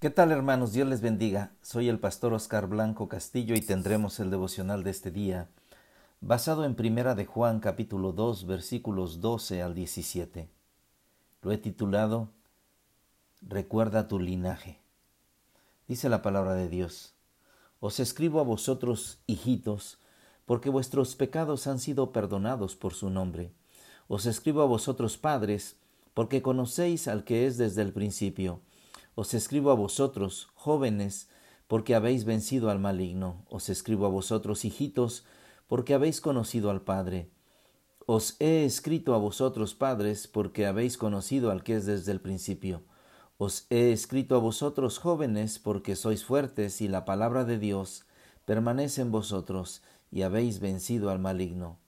¿Qué tal hermanos? Dios les bendiga. Soy el pastor Oscar Blanco Castillo y tendremos el devocional de este día, basado en Primera de Juan capítulo 2 versículos 12 al 17. Lo he titulado Recuerda tu linaje. Dice la palabra de Dios. Os escribo a vosotros, hijitos, porque vuestros pecados han sido perdonados por su nombre. Os escribo a vosotros, padres, porque conocéis al que es desde el principio. Os escribo a vosotros, jóvenes, porque habéis vencido al maligno. Os escribo a vosotros, hijitos, porque habéis conocido al Padre. Os he escrito a vosotros, padres, porque habéis conocido al que es desde el principio. Os he escrito a vosotros, jóvenes, porque sois fuertes y la palabra de Dios permanece en vosotros y habéis vencido al maligno.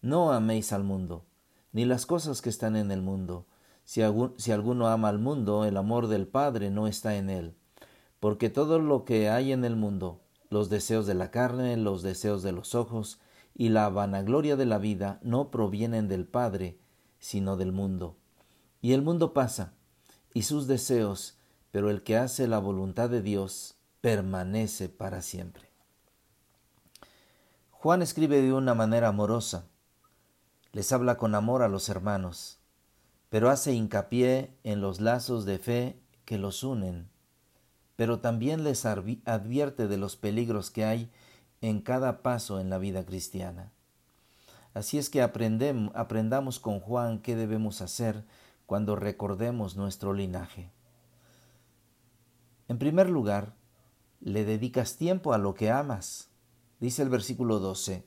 No améis al mundo, ni las cosas que están en el mundo si, alguno ama al mundo, el amor del Padre no está en él. Porque todo lo que hay en el mundo, los deseos de la carne, los deseos de los ojos y la vanagloria de la vida no provienen del Padre, sino del mundo. Y el mundo pasa, y sus deseos, pero el que hace la voluntad de Dios permanece para siempre. Juan escribe de una manera amorosa. Les habla con amor a los hermanos pero hace hincapié en los lazos de fe que los unen, pero también les advierte de los peligros que hay en cada paso en la vida cristiana. Así es que aprendamos con Juan qué debemos hacer cuando recordemos nuestro linaje. En primer lugar, le dedicas tiempo a lo que amas. Dice el versículo 12,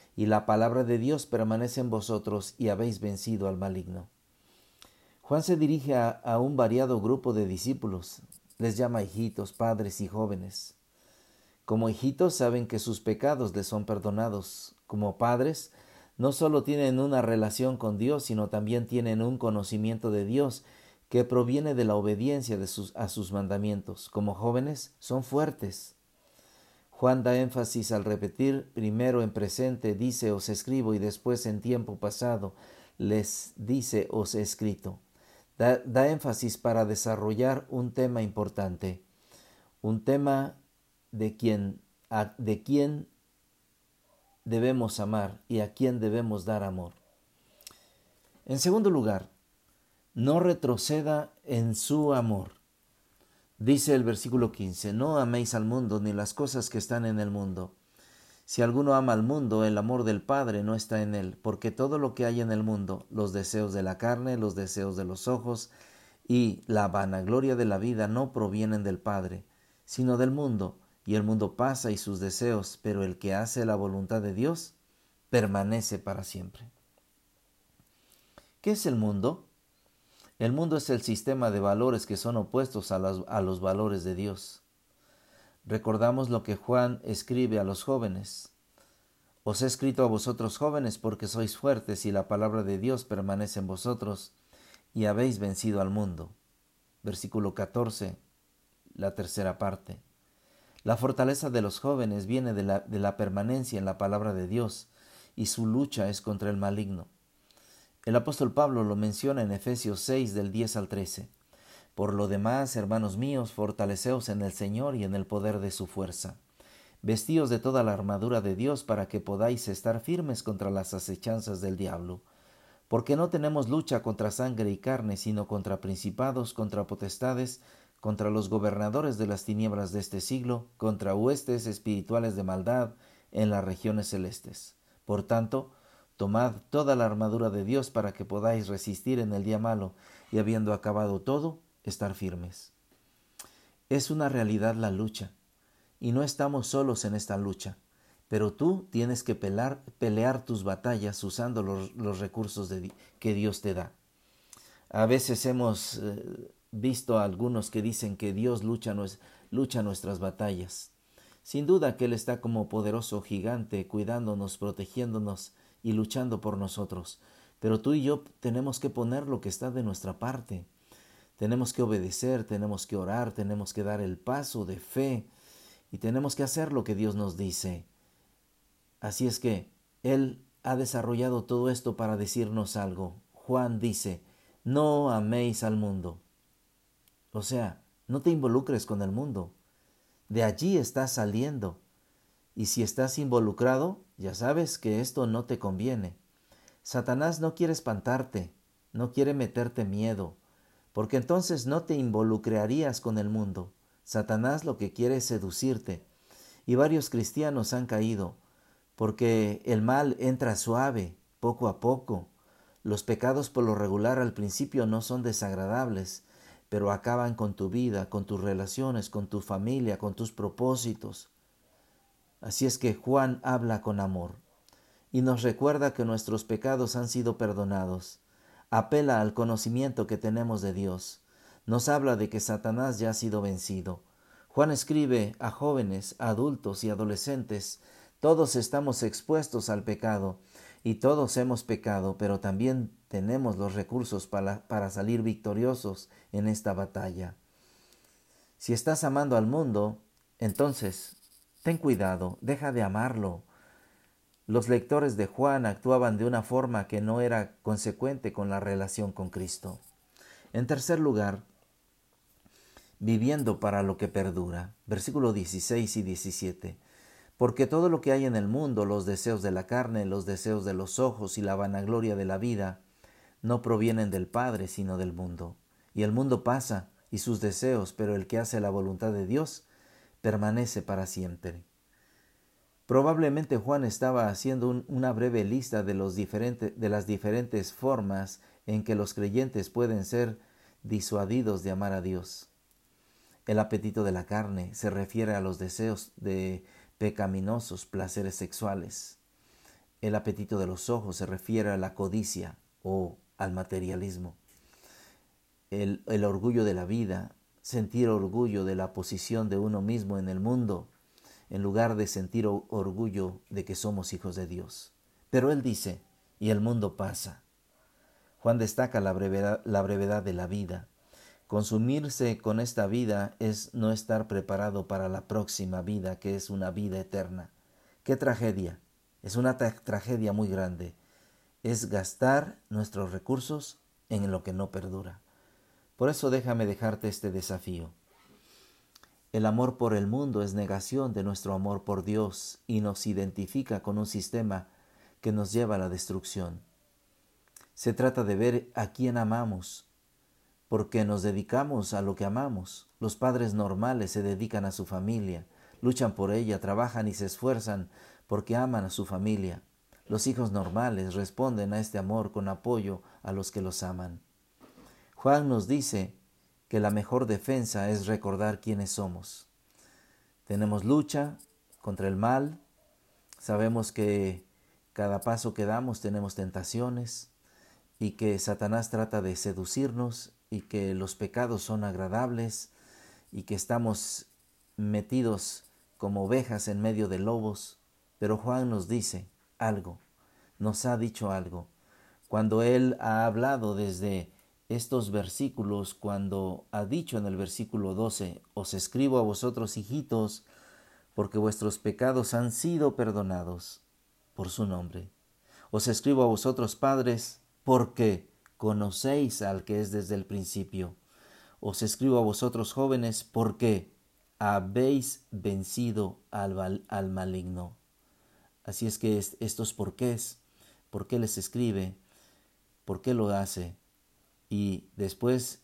y la palabra de Dios permanece en vosotros y habéis vencido al maligno. Juan se dirige a, un variado grupo de discípulos, les llama hijitos, padres y jóvenes. Como hijitos saben que sus pecados les son perdonados. Como padres, no solo tienen una relación con Dios, sino también tienen un conocimiento de Dios que proviene de la obediencia de sus, a sus mandamientos. Como jóvenes, son fuertes. Juan da énfasis al repetir primero en presente dice os escribo y después en tiempo pasado les dice os he escrito. Da, énfasis para desarrollar un tema importante, un tema de quien, de quién debemos amar y a quién debemos dar amor. En segundo lugar, no retroceda en su amor. Dice el versículo 15, no améis al mundo ni las cosas que están en el mundo. Si alguno ama al mundo, el amor del Padre no está en él, porque todo lo que hay en el mundo, los deseos de la carne, los deseos de los ojos y la vanagloria de la vida no provienen del Padre, sino del mundo, y el mundo pasa y sus deseos, pero el que hace la voluntad de Dios permanece para siempre. ¿Qué es el mundo? El mundo es el sistema de valores que son opuestos a, los valores de Dios. Recordamos lo que Juan escribe a los jóvenes. Os he escrito a vosotros jóvenes porque sois fuertes y la palabra de Dios permanece en vosotros y habéis vencido al mundo. Versículo 14, la tercera parte. La fortaleza de los jóvenes viene de la, de la permanencia en la palabra de Dios y su lucha es contra el maligno. El apóstol Pablo lo menciona en Efesios 6 del 10 al 13. Por lo demás, hermanos míos, fortaleceos en el Señor y en el poder de su fuerza. Vestíos de toda la armadura de Dios para que podáis estar firmes contra las acechanzas del diablo. Porque no tenemos lucha contra sangre y carne, sino contra principados, contra potestades, contra los gobernadores de las tinieblas de este siglo, contra huestes espirituales de maldad en las regiones celestes. Por tanto, Tomad toda la armadura de Dios para que podáis resistir en el día malo y habiendo acabado todo, estar firmes. Es una realidad la lucha, y no estamos solos en esta lucha, pero tú tienes que pelear tus batallas usando los, recursos que Dios te da. A veces hemos eh, visto a algunos que dicen que Dios lucha, lucha nuestras batallas. Sin duda que Él está como poderoso gigante, cuidándonos, protegiéndonos y luchando por nosotros. Pero tú y yo tenemos que poner lo que está de nuestra parte. Tenemos que obedecer, tenemos que orar, tenemos que dar el paso de fe y tenemos que hacer lo que Dios nos dice. Así es que Él ha desarrollado todo esto para decirnos algo. Juan dice, no améis al mundo. O sea, no te involucres con el mundo. De allí estás saliendo. Y si estás involucrado, ya sabes que esto no te conviene. Satanás no quiere espantarte, no quiere meterte miedo, porque entonces no te involucrarías con el mundo. Satanás lo que quiere es seducirte. Y varios cristianos han caído, porque el mal entra suave, poco a poco. Los pecados por lo regular al principio no son desagradables, pero acaban con tu vida, con tus relaciones, con tu familia, con tus propósitos. Así es que Juan habla con amor y nos recuerda que nuestros pecados han sido perdonados. Apela al conocimiento que tenemos de Dios. Nos habla de que Satanás ya ha sido vencido. Juan escribe a jóvenes, adultos y adolescentes todos estamos expuestos al pecado y todos hemos pecado, pero también tenemos los recursos para, para, salir victoriosos en esta batalla. Si estás amando al mundo, entonces ten cuidado, deja de amarlo. Los lectores de Juan actuaban de una forma que no era consecuente con la relación con Cristo. En tercer lugar, viviendo para lo que perdura. Versículo 16 y 17 porque todo lo que hay en el mundo, los deseos de la carne, los deseos de los ojos y la vanagloria de la vida, no provienen del Padre, sino del mundo. Y el mundo pasa, y sus deseos, pero el que hace la voluntad de Dios permanece para siempre. Probablemente Juan estaba haciendo una breve lista de, los de las diferentes formas en que los creyentes pueden ser disuadidos de amar a Dios. El apetito de la carne se refiere a los deseos de pecaminosos placeres sexuales. El apetito de los ojos se refiere a la codicia o al materialismo. El, el, orgullo de la vida, sentir orgullo de la posición de uno mismo en el mundo, en lugar de sentir orgullo de que somos hijos de Dios. Pero él dice, y el mundo pasa. Juan destaca la brevedad, de la vida, Consumirse con esta vida es no estar preparado para la próxima vida, que es una vida eterna. ¡Qué tragedia! Es una tragedia muy grande. Es gastar nuestros recursos en lo que no perdura. Por eso déjame dejarte este desafío. El amor por el mundo es negación de nuestro amor por Dios y nos identifica con un sistema que nos lleva a la destrucción. Se trata de ver a quién amamos porque nos dedicamos a lo que amamos. Los padres normales se dedican a su familia, luchan por ella, trabajan y se esfuerzan porque aman a su familia. Los hijos normales responden a este amor con apoyo a los que los aman. Juan nos dice que la mejor defensa es recordar quiénes somos. Tenemos lucha contra el mal, sabemos que cada paso que damos tenemos tentaciones y que Satanás trata de seducirnos y que los pecados son agradables y que estamos metidos como ovejas en medio de lobos. Pero Juan nos dice algo, nos ha dicho algo. Cuando él ha hablado desde estos versículos, cuando ha dicho en el versículo 12, os escribo a vosotros hijitos, porque vuestros pecados han sido perdonados por su nombre. Os escribo a vosotros padres, porque conocéis al que es desde el principio. Os escribo a vosotros jóvenes porque habéis vencido al, al maligno. Así es que estos porqués, por qué les escribe, por qué lo hace, y después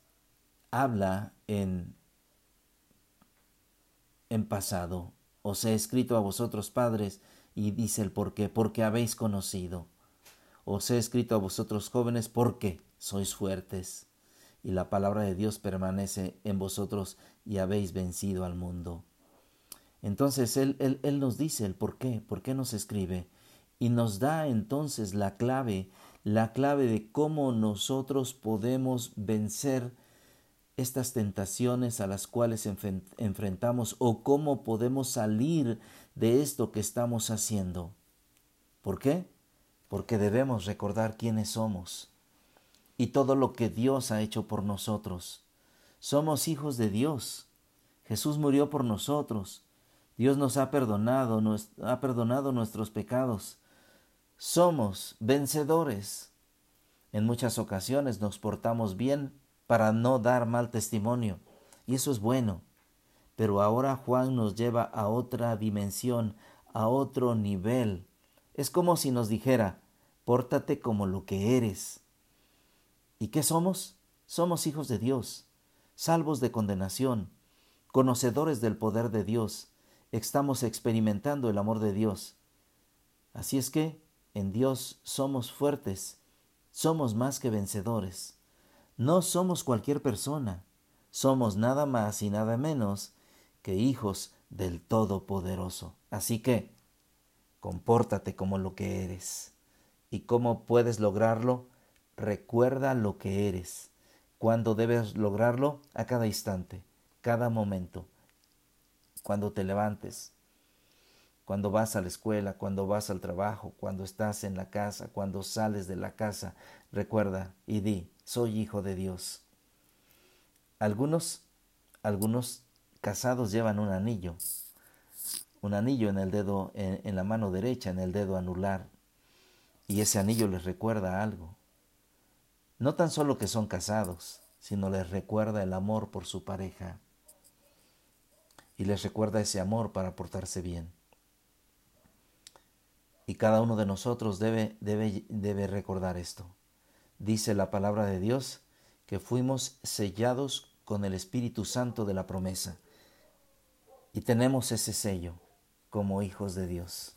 habla en, en pasado. Os he escrito a vosotros padres, y dice el por qué, porque habéis conocido. Os he escrito a vosotros jóvenes porque sois fuertes, y la palabra de Dios permanece en vosotros y habéis vencido al mundo. Entonces él, él, él nos dice el por qué, por qué nos escribe, y nos da entonces la clave, la clave de cómo nosotros podemos vencer estas tentaciones a las cuales enfrentamos o cómo podemos salir de esto que estamos haciendo. ¿Por qué? Porque debemos recordar quiénes somos y todo lo que Dios ha hecho por nosotros. Somos hijos de Dios. Jesús murió por nosotros. Dios nos ha perdonado, ha perdonado nuestros pecados. Somos vencedores. En muchas ocasiones nos portamos bien para no dar mal testimonio, y eso es bueno. Pero ahora Juan nos lleva a otra dimensión, a otro nivel. Es como si nos dijera, pórtate como lo que eres. ¿Y qué somos? Somos hijos de Dios, salvos de condenación, conocedores del poder de Dios, estamos experimentando el amor de Dios. Así es que en Dios somos fuertes, somos más que vencedores. No somos cualquier persona, somos nada más y nada menos que hijos del Todopoderoso. Así que, compórtate como lo que eres. ¿Y cómo puedes lograrlo? Recuerda lo que eres. ¿Cuándo debes lograrlo? A cada instante, cada momento. Cuando te levantes, cuando vas a la escuela, cuando vas al trabajo, cuando estás en la casa, cuando sales de la casa, recuerda y di, soy hijo de Dios. Algunos, algunos casados llevan un anillo, un anillo en el dedo, en, en la mano derecha, en el dedo anular, y ese anillo les recuerda algo. No tan solo que son casados, sino les recuerda el amor por su pareja y les recuerda ese amor para portarse bien. Y cada uno de nosotros debe, debe, debe recordar esto dice la palabra de Dios que fuimos sellados con el Espíritu Santo de la promesa. Y tenemos ese sello como hijos de Dios.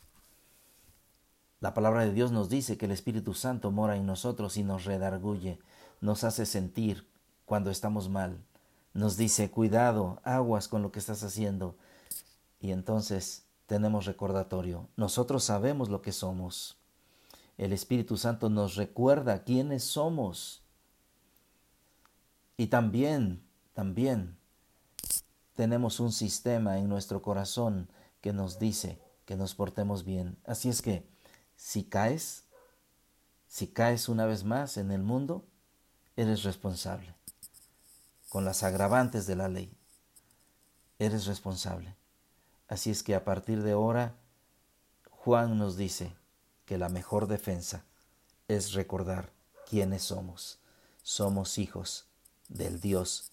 La palabra de Dios nos dice que el Espíritu Santo mora en nosotros y nos redarguye, nos hace sentir cuando estamos mal. Nos dice, cuidado, aguas con lo que estás haciendo. Y entonces tenemos recordatorio. Nosotros sabemos lo que somos. El Espíritu Santo nos recuerda quiénes somos. Y también, también tenemos un sistema en nuestro corazón que nos dice que nos portemos bien. Así es que, si caes, si caes una vez más en el mundo, eres responsable. Con las agravantes de la ley, eres responsable. Así es que a partir de ahora, Juan nos dice, que la mejor defensa es recordar quiénes somos. Somos hijos del Dios,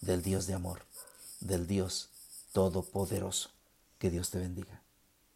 del Dios de amor, del Dios todopoderoso. Que Dios te bendiga.